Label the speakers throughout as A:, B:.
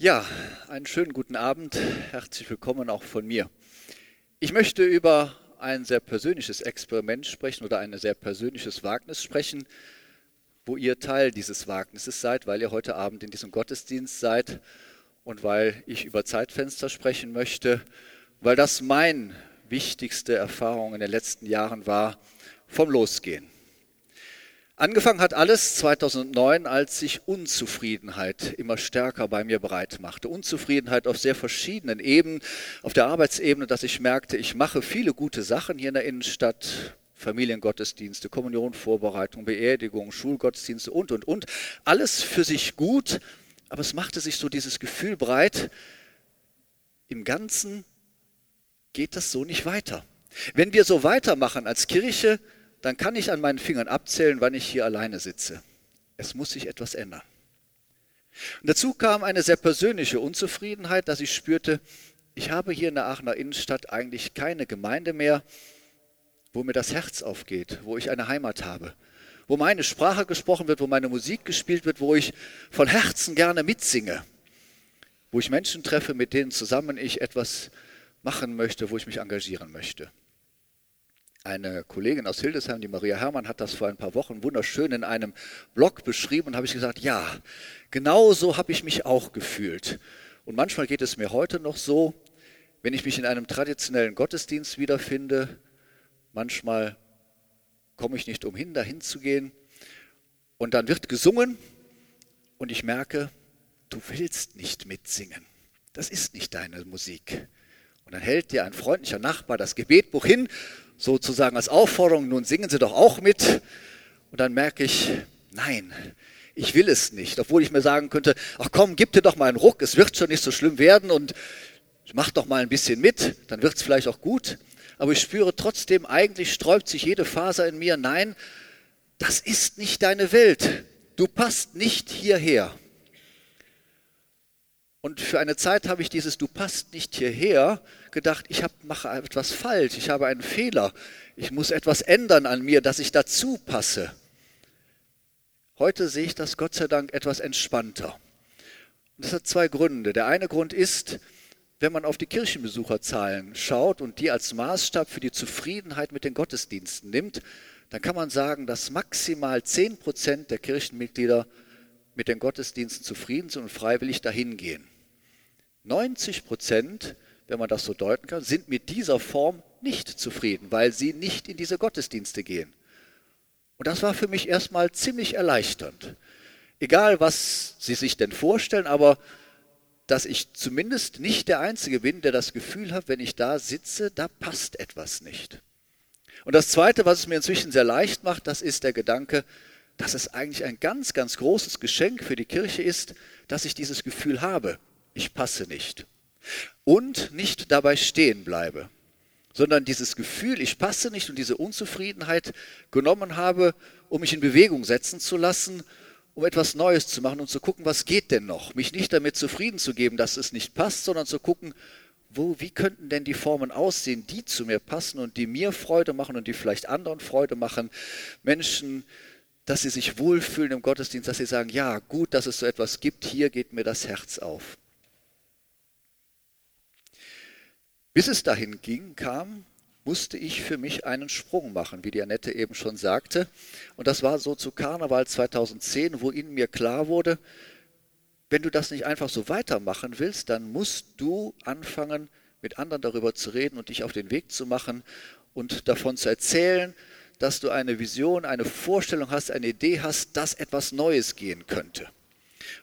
A: Ja, einen schönen guten Abend. Herzlich willkommen auch von mir. Ich möchte über ein sehr persönliches Experiment sprechen oder ein sehr persönliches Wagnis sprechen, wo ihr Teil dieses Wagnisses seid, weil ihr heute Abend in diesem Gottesdienst seid und weil ich über Zeitfenster sprechen möchte, weil das mein wichtigste Erfahrung in den letzten Jahren war vom Losgehen. Angefangen hat alles 2009, als sich Unzufriedenheit immer stärker bei mir breit machte. Unzufriedenheit auf sehr verschiedenen Ebenen. Auf der Arbeitsebene, dass ich merkte, ich mache viele gute Sachen hier in der Innenstadt. Familiengottesdienste, Kommunionvorbereitung, Beerdigung, Schulgottesdienste und, und, und. Alles für sich gut, aber es machte sich so dieses Gefühl breit, im Ganzen geht das so nicht weiter. Wenn wir so weitermachen als Kirche, dann kann ich an meinen Fingern abzählen, wann ich hier alleine sitze. Es muss sich etwas ändern. Und dazu kam eine sehr persönliche Unzufriedenheit, dass ich spürte, ich habe hier in der Aachener Innenstadt eigentlich keine Gemeinde mehr, wo mir das Herz aufgeht, wo ich eine Heimat habe, wo meine Sprache gesprochen wird, wo meine Musik gespielt wird, wo ich von Herzen gerne mitsinge, wo ich Menschen treffe, mit denen zusammen ich etwas machen möchte, wo ich mich engagieren möchte. Eine Kollegin aus Hildesheim, die Maria Herrmann, hat das vor ein paar Wochen wunderschön in einem Blog beschrieben und habe ich gesagt, ja, genau so habe ich mich auch gefühlt. Und manchmal geht es mir heute noch so, wenn ich mich in einem traditionellen Gottesdienst wiederfinde, manchmal komme ich nicht umhin, dahin zu gehen und dann wird gesungen und ich merke, du willst nicht mitsingen. Das ist nicht deine Musik. Und dann hält dir ein freundlicher Nachbar das Gebetbuch hin sozusagen als Aufforderung, nun singen Sie doch auch mit. Und dann merke ich, nein, ich will es nicht. Obwohl ich mir sagen könnte, ach komm, gib dir doch mal einen Ruck, es wird schon nicht so schlimm werden und mach doch mal ein bisschen mit, dann wird es vielleicht auch gut. Aber ich spüre trotzdem, eigentlich sträubt sich jede Faser in mir, nein, das ist nicht deine Welt. Du passt nicht hierher. Und für eine Zeit habe ich dieses Du passt nicht hierher gedacht, ich hab, mache etwas falsch, ich habe einen Fehler, ich muss etwas ändern an mir, dass ich dazu passe. Heute sehe ich das Gott sei Dank etwas entspannter. Und das hat zwei Gründe. Der eine Grund ist, wenn man auf die Kirchenbesucherzahlen schaut und die als Maßstab für die Zufriedenheit mit den Gottesdiensten nimmt, dann kann man sagen, dass maximal 10 Prozent der Kirchenmitglieder mit den Gottesdiensten zufrieden sind und freiwillig dahin gehen. 90 Prozent, wenn man das so deuten kann, sind mit dieser Form nicht zufrieden, weil sie nicht in diese Gottesdienste gehen. Und das war für mich erstmal ziemlich erleichternd. Egal, was Sie sich denn vorstellen, aber dass ich zumindest nicht der Einzige bin, der das Gefühl hat, wenn ich da sitze, da passt etwas nicht. Und das Zweite, was es mir inzwischen sehr leicht macht, das ist der Gedanke, dass es eigentlich ein ganz, ganz großes Geschenk für die Kirche ist, dass ich dieses Gefühl habe ich passe nicht. Und nicht dabei stehen bleibe, sondern dieses Gefühl, ich passe nicht und diese Unzufriedenheit genommen habe, um mich in Bewegung setzen zu lassen, um etwas Neues zu machen und zu gucken, was geht denn noch. Mich nicht damit zufrieden zu geben, dass es nicht passt, sondern zu gucken, wo, wie könnten denn die Formen aussehen, die zu mir passen und die mir Freude machen und die vielleicht anderen Freude machen. Menschen, dass sie sich wohlfühlen im Gottesdienst, dass sie sagen, ja, gut, dass es so etwas gibt, hier geht mir das Herz auf. Bis es dahin ging, kam, musste ich für mich einen Sprung machen, wie die Annette eben schon sagte. Und das war so zu Karneval 2010, wo ihnen mir klar wurde, wenn du das nicht einfach so weitermachen willst, dann musst du anfangen, mit anderen darüber zu reden und dich auf den Weg zu machen und davon zu erzählen, dass du eine Vision, eine Vorstellung hast, eine Idee hast, dass etwas Neues gehen könnte.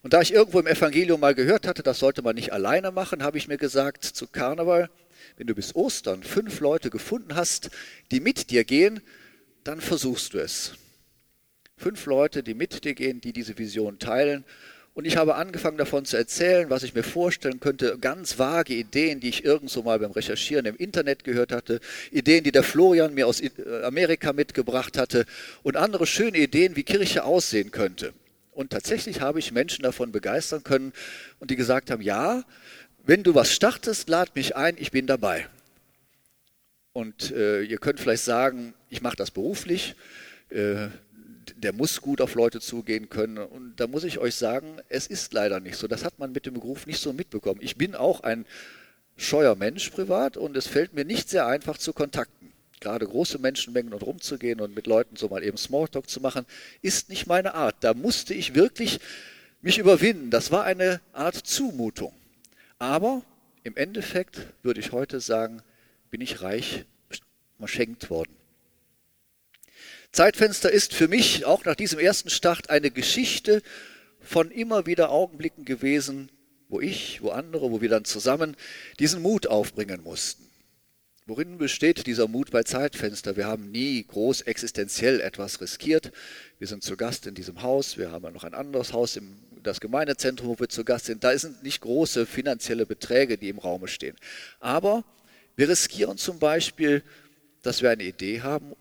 A: Und da ich irgendwo im Evangelium mal gehört hatte, das sollte man nicht alleine machen, habe ich mir gesagt, zu Karneval, wenn du bis Ostern fünf Leute gefunden hast, die mit dir gehen, dann versuchst du es. Fünf Leute, die mit dir gehen, die diese Vision teilen. Und ich habe angefangen davon zu erzählen, was ich mir vorstellen könnte, ganz vage Ideen, die ich irgendwo mal beim Recherchieren im Internet gehört hatte, Ideen, die der Florian mir aus Amerika mitgebracht hatte und andere schöne Ideen, wie Kirche aussehen könnte. Und tatsächlich habe ich Menschen davon begeistern können und die gesagt haben, ja, wenn du was startest, lad mich ein, ich bin dabei. Und äh, ihr könnt vielleicht sagen, ich mache das beruflich. Äh, der muss gut auf Leute zugehen können. Und da muss ich euch sagen, es ist leider nicht so. Das hat man mit dem Beruf nicht so mitbekommen. Ich bin auch ein scheuer Mensch privat und es fällt mir nicht sehr einfach zu kontakten. Gerade große Menschenmengen und rumzugehen und mit Leuten so mal eben Smalltalk zu machen, ist nicht meine Art. Da musste ich wirklich mich überwinden. Das war eine Art Zumutung. Aber im Endeffekt würde ich heute sagen, bin ich reich verschenkt worden. Zeitfenster ist für mich auch nach diesem ersten Start eine Geschichte von immer wieder Augenblicken gewesen, wo ich, wo andere, wo wir dann zusammen diesen Mut aufbringen mussten. Worin besteht dieser Mut bei Zeitfenster? Wir haben nie groß existenziell etwas riskiert. Wir sind zu Gast in diesem Haus. Wir haben noch ein anderes Haus, im, das Gemeindezentrum, wo wir zu Gast sind. Da sind nicht große finanzielle Beträge, die im Raume stehen. Aber wir riskieren zum Beispiel, dass wir eine Idee haben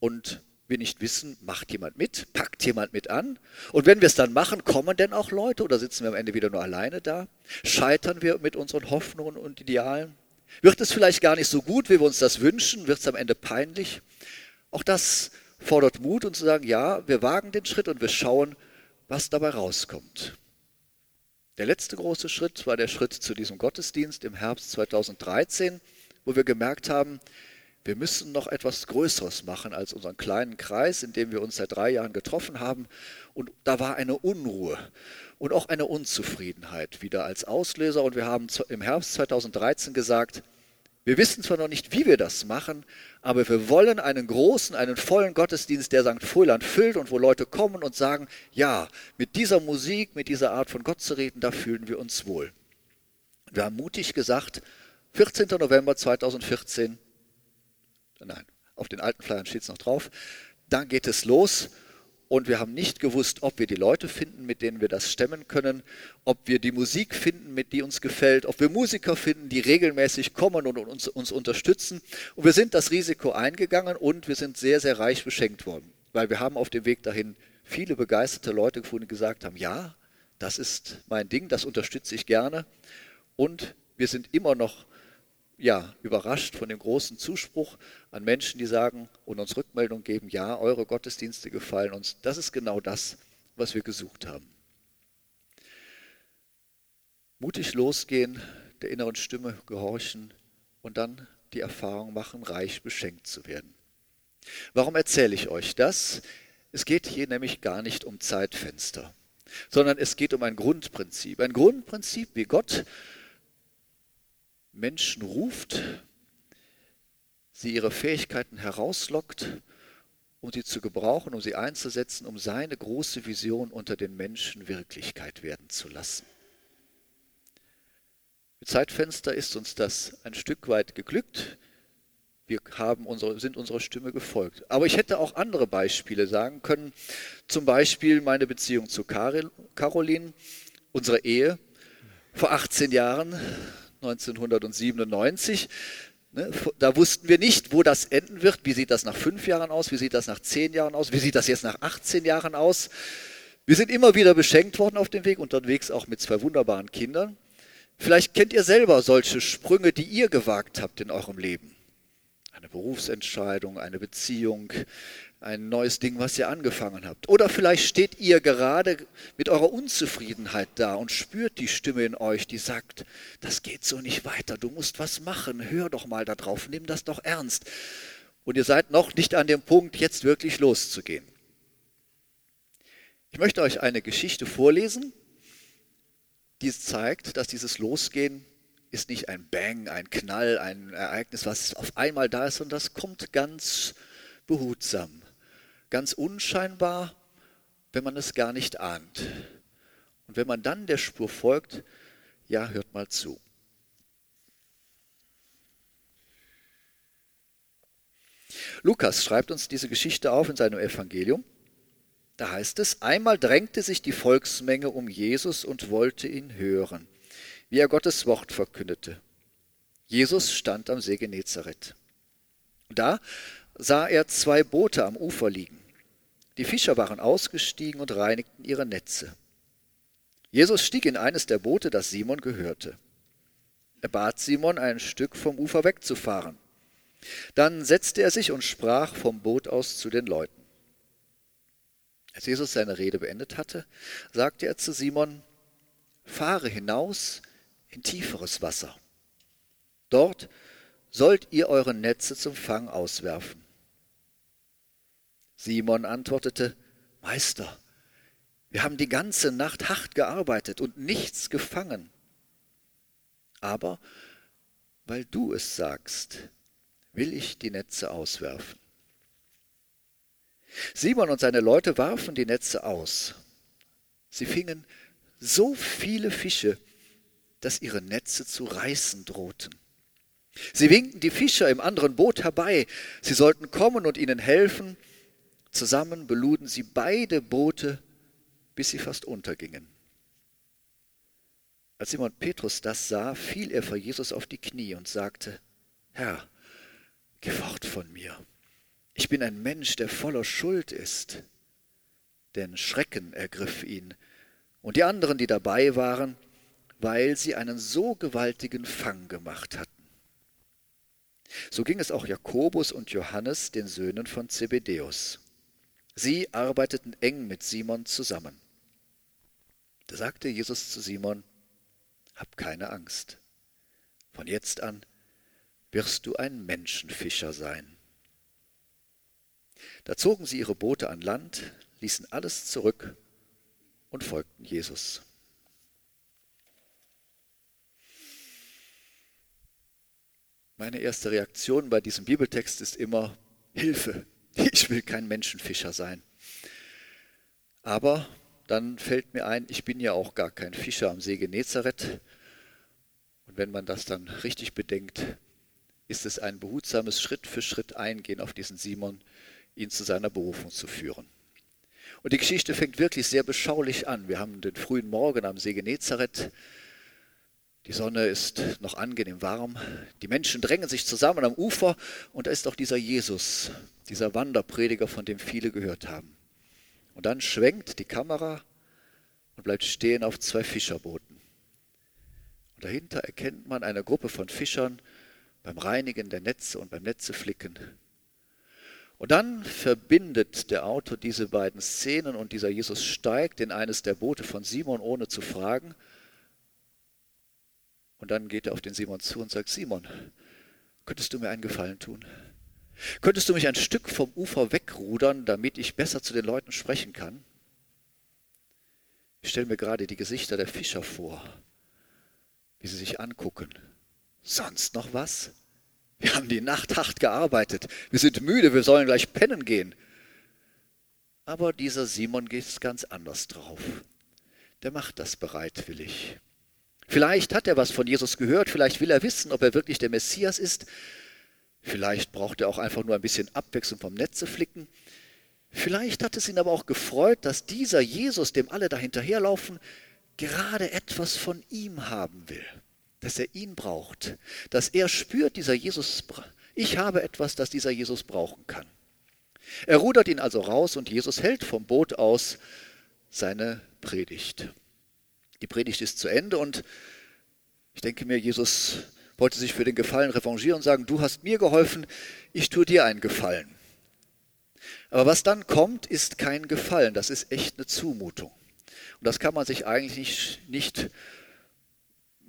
A: und wir nicht wissen, macht jemand mit, packt jemand mit an. Und wenn wir es dann machen, kommen denn auch Leute oder sitzen wir am Ende wieder nur alleine da? Scheitern wir mit unseren Hoffnungen und Idealen? Wird es vielleicht gar nicht so gut, wie wir uns das wünschen? Wird es am Ende peinlich? Auch das fordert Mut und zu sagen, ja, wir wagen den Schritt und wir schauen, was dabei rauskommt. Der letzte große Schritt war der Schritt zu diesem Gottesdienst im Herbst 2013, wo wir gemerkt haben, wir müssen noch etwas Größeres machen als unseren kleinen Kreis, in dem wir uns seit drei Jahren getroffen haben. Und da war eine Unruhe und auch eine Unzufriedenheit wieder als Auslöser. Und wir haben im Herbst 2013 gesagt, wir wissen zwar noch nicht, wie wir das machen, aber wir wollen einen großen, einen vollen Gottesdienst, der St. Fuhrland füllt und wo Leute kommen und sagen, ja, mit dieser Musik, mit dieser Art von Gott zu reden, da fühlen wir uns wohl. Wir haben mutig gesagt, 14. November 2014, nein, auf den alten Flyern steht es noch drauf, dann geht es los und wir haben nicht gewusst, ob wir die Leute finden, mit denen wir das stemmen können, ob wir die Musik finden, mit die uns gefällt, ob wir Musiker finden, die regelmäßig kommen und uns, uns unterstützen. Und wir sind das Risiko eingegangen und wir sind sehr, sehr reich beschenkt worden, weil wir haben auf dem Weg dahin viele begeisterte Leute gefunden, die gesagt haben, ja, das ist mein Ding, das unterstütze ich gerne. Und wir sind immer noch ja, überrascht von dem großen Zuspruch an Menschen, die sagen und uns Rückmeldung geben, ja, eure Gottesdienste gefallen uns. Das ist genau das, was wir gesucht haben. Mutig losgehen, der inneren Stimme gehorchen und dann die Erfahrung machen, reich beschenkt zu werden. Warum erzähle ich euch das? Es geht hier nämlich gar nicht um Zeitfenster, sondern es geht um ein Grundprinzip. Ein Grundprinzip, wie Gott Menschen ruft, sie ihre Fähigkeiten herauslockt, um sie zu gebrauchen, um sie einzusetzen, um seine große Vision unter den Menschen Wirklichkeit werden zu lassen. Mit Zeitfenster ist uns das ein Stück weit geglückt. Wir haben unsere, sind unserer Stimme gefolgt. Aber ich hätte auch andere Beispiele sagen können. Zum Beispiel meine Beziehung zu Caroline, unsere Ehe. Vor 18 Jahren 1997. Ne, da wussten wir nicht, wo das enden wird. Wie sieht das nach fünf Jahren aus? Wie sieht das nach zehn Jahren aus? Wie sieht das jetzt nach 18 Jahren aus? Wir sind immer wieder beschenkt worden auf dem Weg, unterwegs auch mit zwei wunderbaren Kindern. Vielleicht kennt ihr selber solche Sprünge, die ihr gewagt habt in eurem Leben. Eine Berufsentscheidung, eine Beziehung, ein neues Ding, was ihr angefangen habt. Oder vielleicht steht ihr gerade mit eurer Unzufriedenheit da und spürt die Stimme in euch, die sagt, das geht so nicht weiter, du musst was machen, hör doch mal darauf, nimm das doch ernst. Und ihr seid noch nicht an dem Punkt, jetzt wirklich loszugehen. Ich möchte euch eine Geschichte vorlesen, die zeigt, dass dieses Losgehen ist nicht ein Bang, ein Knall, ein Ereignis, was auf einmal da ist, sondern das kommt ganz behutsam ganz unscheinbar, wenn man es gar nicht ahnt. Und wenn man dann der Spur folgt, ja, hört mal zu. Lukas schreibt uns diese Geschichte auf in seinem Evangelium. Da heißt es, einmal drängte sich die Volksmenge um Jesus und wollte ihn hören, wie er Gottes Wort verkündete. Jesus stand am See Genezareth. Da sah er zwei Boote am Ufer liegen. Die Fischer waren ausgestiegen und reinigten ihre Netze. Jesus stieg in eines der Boote, das Simon gehörte. Er bat Simon, ein Stück vom Ufer wegzufahren. Dann setzte er sich und sprach vom Boot aus zu den Leuten. Als Jesus seine Rede beendet hatte, sagte er zu Simon, fahre hinaus in tieferes Wasser. Dort sollt ihr eure Netze zum Fang auswerfen. Simon antwortete, Meister, wir haben die ganze Nacht hart gearbeitet und nichts gefangen. Aber weil du es sagst, will ich die Netze auswerfen. Simon und seine Leute warfen die Netze aus. Sie fingen so viele Fische, dass ihre Netze zu reißen drohten. Sie winkten die Fischer im anderen Boot herbei. Sie sollten kommen und ihnen helfen. Zusammen beluden sie beide Boote, bis sie fast untergingen. Als Simon Petrus das sah, fiel er vor Jesus auf die Knie und sagte, Herr, geh fort von mir. Ich bin ein Mensch, der voller Schuld ist. Denn Schrecken ergriff ihn und die anderen, die dabei waren, weil sie einen so gewaltigen Fang gemacht hatten. So ging es auch Jakobus und Johannes, den Söhnen von Zebedäus. Sie arbeiteten eng mit Simon zusammen. Da sagte Jesus zu Simon, Hab keine Angst. Von jetzt an wirst du ein Menschenfischer sein. Da zogen sie ihre Boote an Land, ließen alles zurück und folgten Jesus. Meine erste Reaktion bei diesem Bibeltext ist immer Hilfe. Ich will kein Menschenfischer sein. Aber dann fällt mir ein, ich bin ja auch gar kein Fischer am See Genezareth. Und wenn man das dann richtig bedenkt, ist es ein behutsames Schritt für Schritt Eingehen auf diesen Simon, ihn zu seiner Berufung zu führen. Und die Geschichte fängt wirklich sehr beschaulich an. Wir haben den frühen Morgen am See Genezareth. Die Sonne ist noch angenehm warm. Die Menschen drängen sich zusammen am Ufer und da ist auch dieser Jesus, dieser Wanderprediger, von dem viele gehört haben. Und dann schwenkt die Kamera und bleibt stehen auf zwei Fischerbooten. Und dahinter erkennt man eine Gruppe von Fischern beim Reinigen der Netze und beim Netzeflicken. Und dann verbindet der Autor diese beiden Szenen und dieser Jesus steigt in eines der Boote von Simon, ohne zu fragen. Und dann geht er auf den Simon zu und sagt, Simon, könntest du mir einen Gefallen tun? Könntest du mich ein Stück vom Ufer wegrudern, damit ich besser zu den Leuten sprechen kann? Ich stelle mir gerade die Gesichter der Fischer vor, wie sie sich angucken. Sonst noch was? Wir haben die Nacht hart gearbeitet. Wir sind müde, wir sollen gleich pennen gehen. Aber dieser Simon geht ganz anders drauf. Der macht das bereitwillig. Vielleicht hat er was von Jesus gehört, vielleicht will er wissen, ob er wirklich der Messias ist. Vielleicht braucht er auch einfach nur ein bisschen Abwechslung vom Netze flicken. Vielleicht hat es ihn aber auch gefreut, dass dieser Jesus, dem alle dahinterherlaufen, gerade etwas von ihm haben will, dass er ihn braucht, dass er spürt, dieser Jesus, ich habe etwas, das dieser Jesus brauchen kann. Er rudert ihn also raus und Jesus hält vom Boot aus seine Predigt. Die Predigt ist zu Ende und ich denke mir, Jesus wollte sich für den Gefallen revanchieren und sagen, du hast mir geholfen, ich tue dir einen Gefallen. Aber was dann kommt, ist kein Gefallen, das ist echt eine Zumutung. Und das kann man sich eigentlich nicht, nicht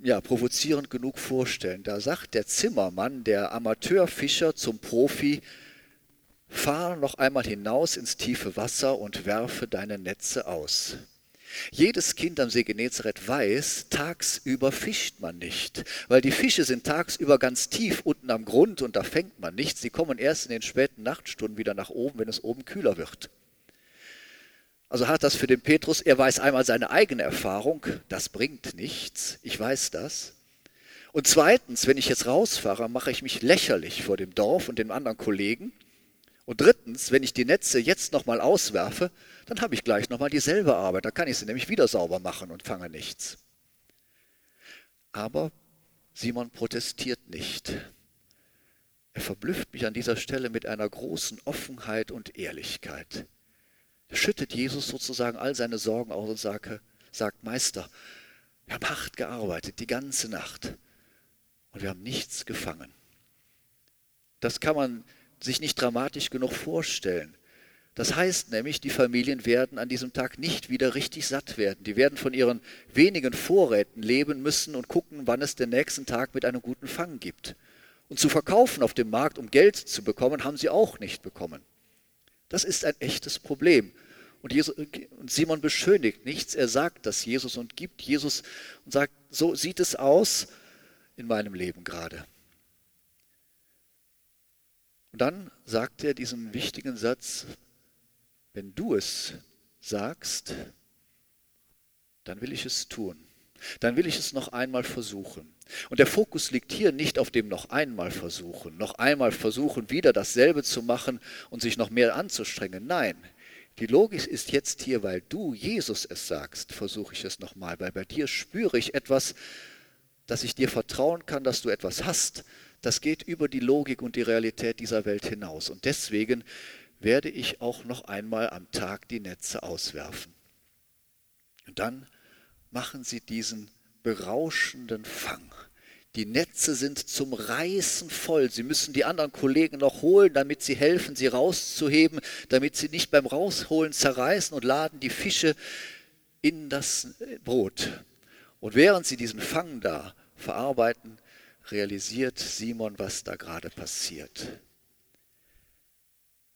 A: ja, provozierend genug vorstellen. Da sagt der Zimmermann, der Amateurfischer zum Profi, fahr noch einmal hinaus ins tiefe Wasser und werfe deine Netze aus. Jedes Kind am See Genezareth weiß, tagsüber fischt man nicht, weil die Fische sind tagsüber ganz tief unten am Grund und da fängt man nichts. Sie kommen erst in den späten Nachtstunden wieder nach oben, wenn es oben kühler wird. Also hat das für den Petrus, er weiß einmal seine eigene Erfahrung, das bringt nichts, ich weiß das. Und zweitens, wenn ich jetzt rausfahre, mache ich mich lächerlich vor dem Dorf und den anderen Kollegen. Und drittens, wenn ich die Netze jetzt nochmal auswerfe, dann habe ich gleich nochmal dieselbe Arbeit. Da kann ich sie nämlich wieder sauber machen und fange nichts. Aber Simon protestiert nicht. Er verblüfft mich an dieser Stelle mit einer großen Offenheit und Ehrlichkeit. Er schüttet Jesus sozusagen all seine Sorgen aus und sagt, sagt Meister, wir haben hart gearbeitet, die ganze Nacht, und wir haben nichts gefangen. Das kann man sich nicht dramatisch genug vorstellen. Das heißt nämlich, die Familien werden an diesem Tag nicht wieder richtig satt werden. Die werden von ihren wenigen Vorräten leben müssen und gucken, wann es den nächsten Tag mit einem guten Fang gibt. Und zu verkaufen auf dem Markt, um Geld zu bekommen, haben sie auch nicht bekommen. Das ist ein echtes Problem. Und, Jesus, und Simon beschönigt nichts, er sagt das Jesus und gibt Jesus und sagt, so sieht es aus in meinem Leben gerade. Und dann sagt er diesen wichtigen Satz, wenn du es sagst, dann will ich es tun. Dann will ich es noch einmal versuchen. Und der Fokus liegt hier nicht auf dem noch einmal versuchen, noch einmal versuchen, wieder dasselbe zu machen und sich noch mehr anzustrengen. Nein, die Logik ist jetzt hier, weil du Jesus es sagst, versuche ich es nochmal, weil bei dir spüre ich etwas, dass ich dir vertrauen kann, dass du etwas hast. Das geht über die Logik und die Realität dieser Welt hinaus. Und deswegen werde ich auch noch einmal am Tag die Netze auswerfen. Und dann machen sie diesen berauschenden Fang. Die Netze sind zum Reißen voll. Sie müssen die anderen Kollegen noch holen, damit sie helfen, sie rauszuheben, damit sie nicht beim Rausholen zerreißen und laden die Fische in das Brot. Und während sie diesen Fang da verarbeiten, realisiert Simon, was da gerade passiert.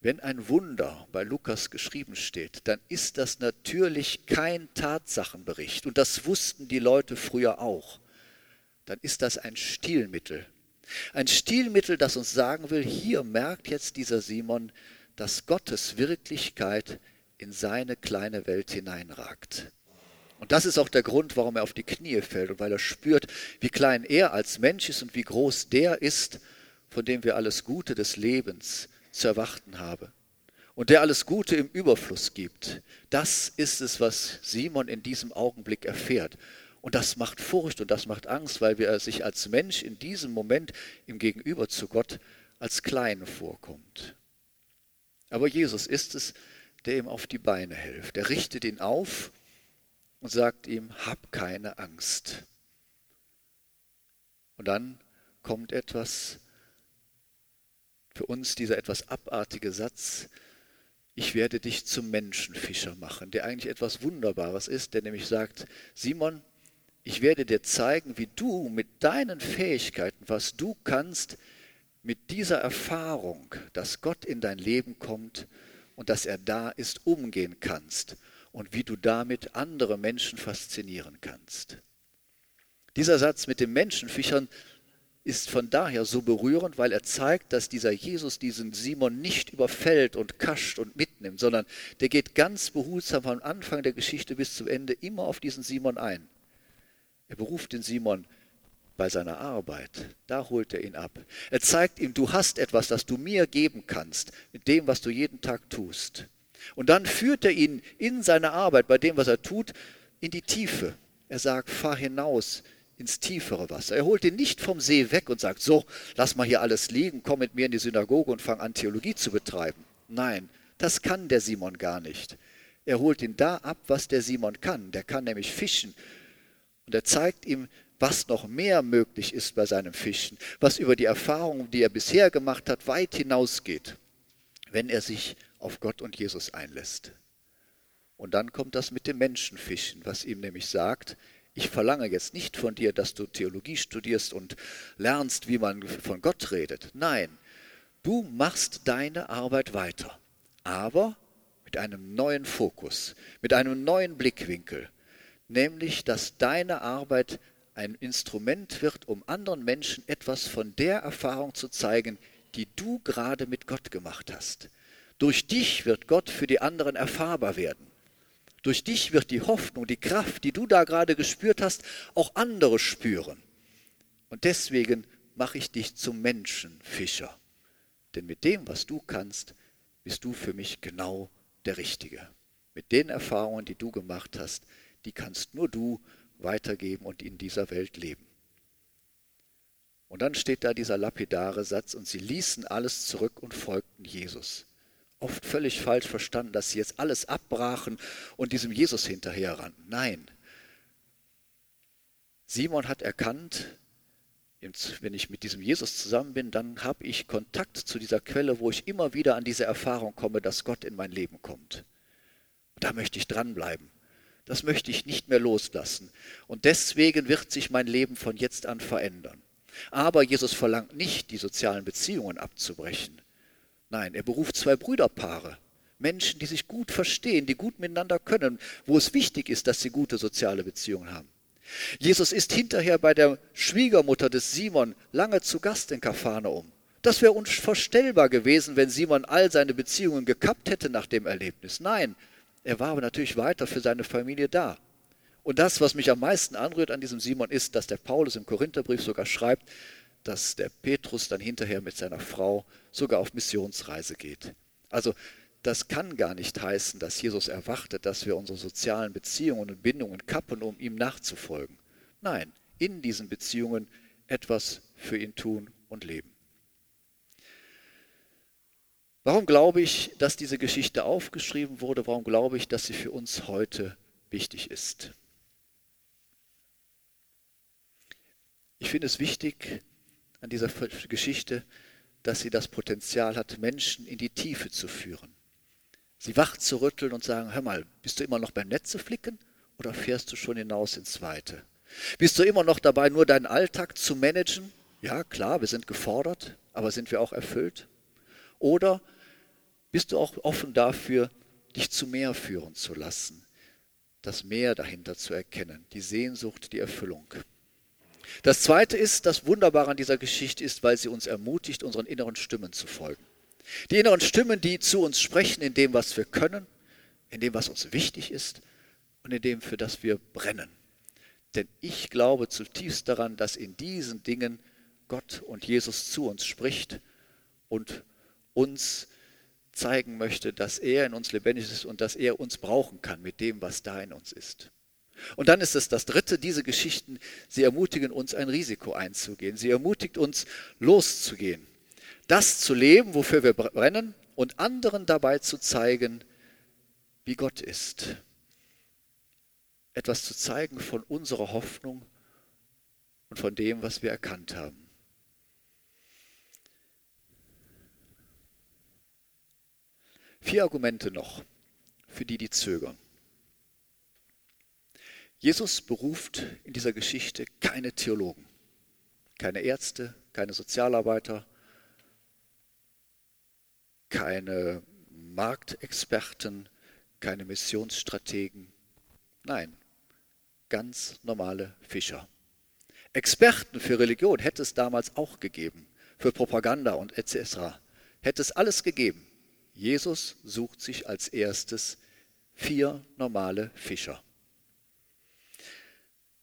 A: Wenn ein Wunder bei Lukas geschrieben steht, dann ist das natürlich kein Tatsachenbericht. Und das wussten die Leute früher auch. Dann ist das ein Stilmittel. Ein Stilmittel, das uns sagen will, hier merkt jetzt dieser Simon, dass Gottes Wirklichkeit in seine kleine Welt hineinragt. Und das ist auch der Grund, warum er auf die Knie fällt und weil er spürt, wie klein er als Mensch ist und wie groß der ist, von dem wir alles Gute des Lebens zu erwarten habe und der alles Gute im Überfluss gibt. Das ist es, was Simon in diesem Augenblick erfährt. Und das macht Furcht und das macht Angst, weil er sich als Mensch in diesem Moment im Gegenüber zu Gott als klein vorkommt. Aber Jesus ist es, der ihm auf die Beine hilft. Er richtet ihn auf und sagt ihm, hab keine Angst. Und dann kommt etwas, für uns dieser etwas abartige Satz, ich werde dich zum Menschenfischer machen, der eigentlich etwas Wunderbares ist, der nämlich sagt, Simon, ich werde dir zeigen, wie du mit deinen Fähigkeiten, was du kannst, mit dieser Erfahrung, dass Gott in dein Leben kommt und dass er da ist, umgehen kannst und wie du damit andere Menschen faszinieren kannst. Dieser Satz mit dem Menschenfischern ist von daher so berührend, weil er zeigt, dass dieser Jesus diesen Simon nicht überfällt und kascht und mitnimmt, sondern der geht ganz behutsam vom Anfang der Geschichte bis zum Ende immer auf diesen Simon ein. Er beruft den Simon bei seiner Arbeit, da holt er ihn ab. Er zeigt ihm, du hast etwas, das du mir geben kannst, mit dem, was du jeden Tag tust. Und dann führt er ihn in seiner Arbeit, bei dem, was er tut, in die Tiefe. Er sagt, fahr hinaus ins tiefere Wasser. Er holt ihn nicht vom See weg und sagt, so, lass mal hier alles liegen, komm mit mir in die Synagoge und fang an, Theologie zu betreiben. Nein, das kann der Simon gar nicht. Er holt ihn da ab, was der Simon kann. Der kann nämlich fischen. Und er zeigt ihm, was noch mehr möglich ist bei seinem Fischen, was über die Erfahrungen, die er bisher gemacht hat, weit hinausgeht, wenn er sich auf Gott und Jesus einlässt. Und dann kommt das mit dem Menschenfischen, was ihm nämlich sagt, ich verlange jetzt nicht von dir, dass du Theologie studierst und lernst, wie man von Gott redet. Nein, du machst deine Arbeit weiter, aber mit einem neuen Fokus, mit einem neuen Blickwinkel, nämlich dass deine Arbeit ein Instrument wird, um anderen Menschen etwas von der Erfahrung zu zeigen, die du gerade mit Gott gemacht hast. Durch dich wird Gott für die anderen erfahrbar werden. Durch dich wird die Hoffnung, die Kraft, die du da gerade gespürt hast, auch andere spüren. Und deswegen mache ich dich zum Menschenfischer. Denn mit dem, was du kannst, bist du für mich genau der Richtige. Mit den Erfahrungen, die du gemacht hast, die kannst nur du weitergeben und in dieser Welt leben. Und dann steht da dieser lapidare Satz, und sie ließen alles zurück und folgten Jesus oft völlig falsch verstanden, dass sie jetzt alles abbrachen und diesem Jesus hinterherrannten. Nein. Simon hat erkannt, wenn ich mit diesem Jesus zusammen bin, dann habe ich Kontakt zu dieser Quelle, wo ich immer wieder an diese Erfahrung komme, dass Gott in mein Leben kommt. Da möchte ich dranbleiben. Das möchte ich nicht mehr loslassen. Und deswegen wird sich mein Leben von jetzt an verändern. Aber Jesus verlangt nicht, die sozialen Beziehungen abzubrechen. Nein, er beruft zwei Brüderpaare. Menschen, die sich gut verstehen, die gut miteinander können, wo es wichtig ist, dass sie gute soziale Beziehungen haben. Jesus ist hinterher bei der Schwiegermutter des Simon lange zu Gast in Kapharnaum. Das wäre unvorstellbar gewesen, wenn Simon all seine Beziehungen gekappt hätte nach dem Erlebnis. Nein, er war aber natürlich weiter für seine Familie da. Und das, was mich am meisten anrührt an diesem Simon, ist, dass der Paulus im Korintherbrief sogar schreibt, dass der Petrus dann hinterher mit seiner Frau sogar auf Missionsreise geht. Also das kann gar nicht heißen, dass Jesus erwartet, dass wir unsere sozialen Beziehungen und Bindungen kappen, um ihm nachzufolgen. Nein, in diesen Beziehungen etwas für ihn tun und leben. Warum glaube ich, dass diese Geschichte aufgeschrieben wurde? Warum glaube ich, dass sie für uns heute wichtig ist? Ich finde es wichtig an dieser Geschichte, dass sie das Potenzial hat, Menschen in die Tiefe zu führen sie wach zu rütteln und sagen, hör mal, bist du immer noch beim Netze flicken oder fährst du schon hinaus ins Weite? Bist du immer noch dabei, nur deinen Alltag zu managen? Ja, klar, wir sind gefordert, aber sind wir auch erfüllt? Oder bist du auch offen dafür, dich zu mehr führen zu lassen, das Meer dahinter zu erkennen, die Sehnsucht, die Erfüllung? Das Zweite ist, das Wunderbare an dieser Geschichte ist, weil sie uns ermutigt, unseren inneren Stimmen zu folgen. Die inneren Stimmen, die zu uns sprechen in dem, was wir können, in dem, was uns wichtig ist und in dem, für das wir brennen. Denn ich glaube zutiefst daran, dass in diesen Dingen Gott und Jesus zu uns spricht und uns zeigen möchte, dass er in uns lebendig ist und dass er uns brauchen kann mit dem, was da in uns ist. Und dann ist es das Dritte, diese Geschichten, sie ermutigen uns, ein Risiko einzugehen. Sie ermutigt uns, loszugehen das zu leben, wofür wir brennen und anderen dabei zu zeigen, wie Gott ist. Etwas zu zeigen von unserer Hoffnung und von dem, was wir erkannt haben. Vier Argumente noch für die, die zögern. Jesus beruft in dieser Geschichte keine Theologen, keine Ärzte, keine Sozialarbeiter, keine Marktexperten, keine Missionsstrategen. Nein, ganz normale Fischer. Experten für Religion hätte es damals auch gegeben, für Propaganda und etc. Hätte es alles gegeben. Jesus sucht sich als erstes vier normale Fischer.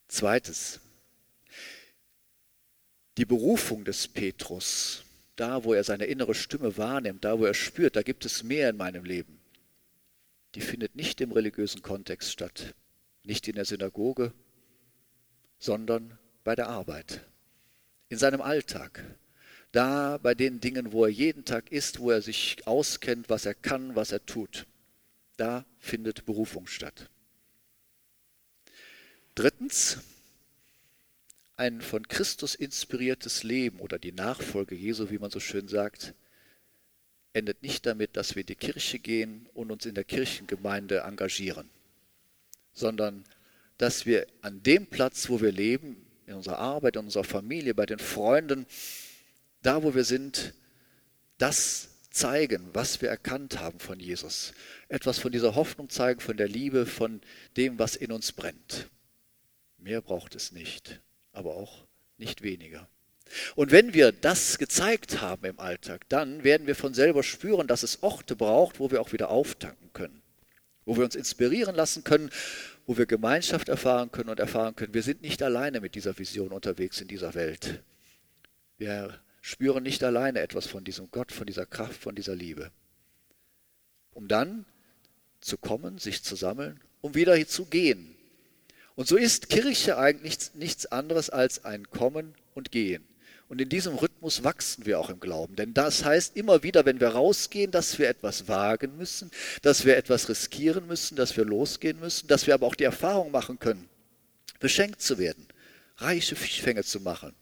A: Zweites, die Berufung des Petrus da, wo er seine innere Stimme wahrnimmt, da, wo er spürt, da gibt es mehr in meinem Leben, die findet nicht im religiösen Kontext statt, nicht in der Synagoge, sondern bei der Arbeit, in seinem Alltag, da bei den Dingen, wo er jeden Tag ist, wo er sich auskennt, was er kann, was er tut. Da findet Berufung statt. Drittens, ein von Christus inspiriertes Leben oder die Nachfolge Jesu, wie man so schön sagt, endet nicht damit, dass wir in die Kirche gehen und uns in der Kirchengemeinde engagieren, sondern dass wir an dem Platz, wo wir leben, in unserer Arbeit, in unserer Familie, bei den Freunden, da wo wir sind, das zeigen, was wir erkannt haben von Jesus. Etwas von dieser Hoffnung zeigen, von der Liebe, von dem, was in uns brennt. Mehr braucht es nicht aber auch nicht weniger. Und wenn wir das gezeigt haben im Alltag, dann werden wir von selber spüren, dass es Orte braucht, wo wir auch wieder auftanken können, wo wir uns inspirieren lassen können, wo wir Gemeinschaft erfahren können und erfahren können, wir sind nicht alleine mit dieser Vision unterwegs in dieser Welt. Wir spüren nicht alleine etwas von diesem Gott, von dieser Kraft, von dieser Liebe. Um dann zu kommen, sich zu sammeln, um wieder zu gehen, und so ist Kirche eigentlich nichts anderes als ein Kommen und Gehen. Und in diesem Rhythmus wachsen wir auch im Glauben. Denn das heißt immer wieder, wenn wir rausgehen, dass wir etwas wagen müssen, dass wir etwas riskieren müssen, dass wir losgehen müssen, dass wir aber auch die Erfahrung machen können, beschenkt zu werden, reiche Fischfänge zu machen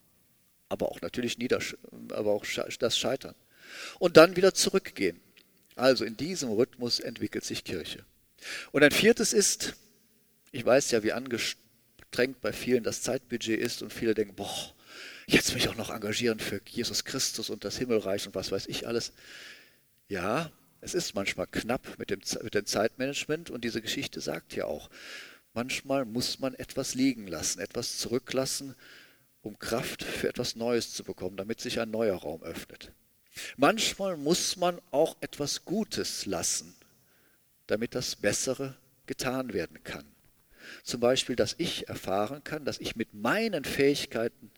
A: aber auch natürlich Niedersch aber auch das Scheitern. Und dann wieder zurückgehen. Also in diesem Rhythmus entwickelt sich Kirche. Und ein viertes ist, ich weiß ja, wie angestrengt bei vielen das Zeitbudget ist und viele denken, boah, jetzt mich auch noch engagieren für Jesus Christus und das Himmelreich und was weiß ich alles. Ja, es ist manchmal knapp mit dem, mit dem Zeitmanagement und diese Geschichte sagt ja auch, manchmal muss man etwas liegen lassen, etwas zurücklassen, um Kraft für etwas Neues zu bekommen, damit sich ein neuer Raum öffnet. Manchmal muss man auch etwas Gutes lassen, damit das Bessere getan werden kann. Zum Beispiel, dass ich erfahren kann, dass ich mit meinen Fähigkeiten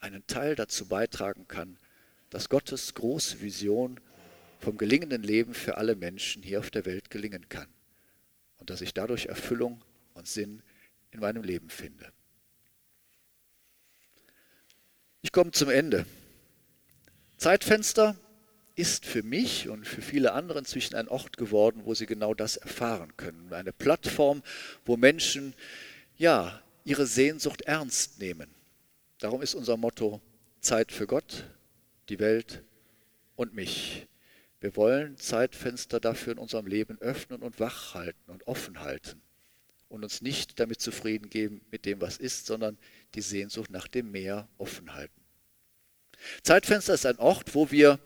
A: einen Teil dazu beitragen kann, dass Gottes große Vision vom gelingenden Leben für alle Menschen hier auf der Welt gelingen kann und dass ich dadurch Erfüllung und Sinn in meinem Leben finde. Ich komme zum Ende. Zeitfenster ist für mich und für viele andere inzwischen ein Ort geworden, wo sie genau das erfahren können. Eine Plattform, wo Menschen ja ihre Sehnsucht ernst nehmen. Darum ist unser Motto Zeit für Gott, die Welt und mich. Wir wollen Zeitfenster dafür in unserem Leben öffnen und wach halten und offen halten und uns nicht damit zufrieden geben mit dem, was ist, sondern die Sehnsucht nach dem Meer offen halten. Zeitfenster ist ein Ort, wo wir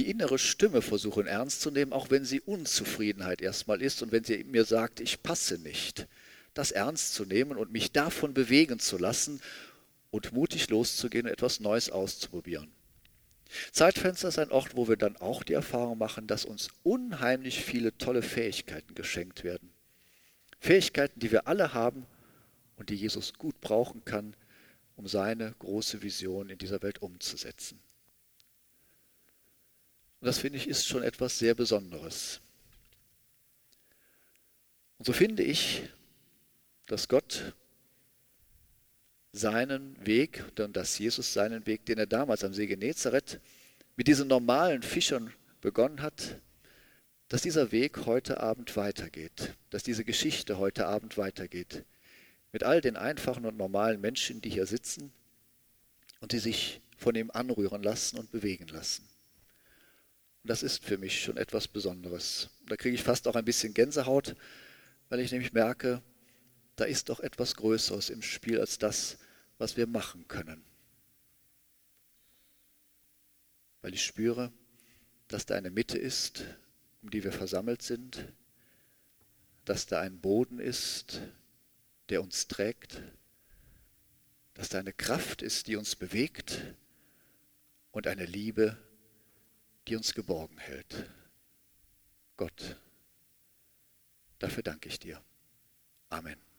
A: die innere Stimme versuchen ernst zu nehmen, auch wenn sie Unzufriedenheit erstmal ist und wenn sie mir sagt, ich passe nicht. Das ernst zu nehmen und mich davon bewegen zu lassen und mutig loszugehen und etwas Neues auszuprobieren. Zeitfenster ist ein Ort, wo wir dann auch die Erfahrung machen, dass uns unheimlich viele tolle Fähigkeiten geschenkt werden. Fähigkeiten, die wir alle haben und die Jesus gut brauchen kann, um seine große Vision in dieser Welt umzusetzen. Und das finde ich ist schon etwas sehr Besonderes. Und so finde ich, dass Gott seinen Weg und dass Jesus seinen Weg, den er damals am See Genezareth mit diesen normalen Fischern begonnen hat, dass dieser Weg heute Abend weitergeht, dass diese Geschichte heute Abend weitergeht. Mit all den einfachen und normalen Menschen, die hier sitzen und die sich von ihm anrühren lassen und bewegen lassen. Das ist für mich schon etwas Besonderes. Da kriege ich fast auch ein bisschen Gänsehaut, weil ich nämlich merke, da ist doch etwas Größeres im Spiel als das, was wir machen können. Weil ich spüre, dass da eine Mitte ist, um die wir versammelt sind, dass da ein Boden ist, der uns trägt, dass da eine Kraft ist, die uns bewegt und eine Liebe, die die uns geborgen hält. Gott, dafür danke ich dir. Amen.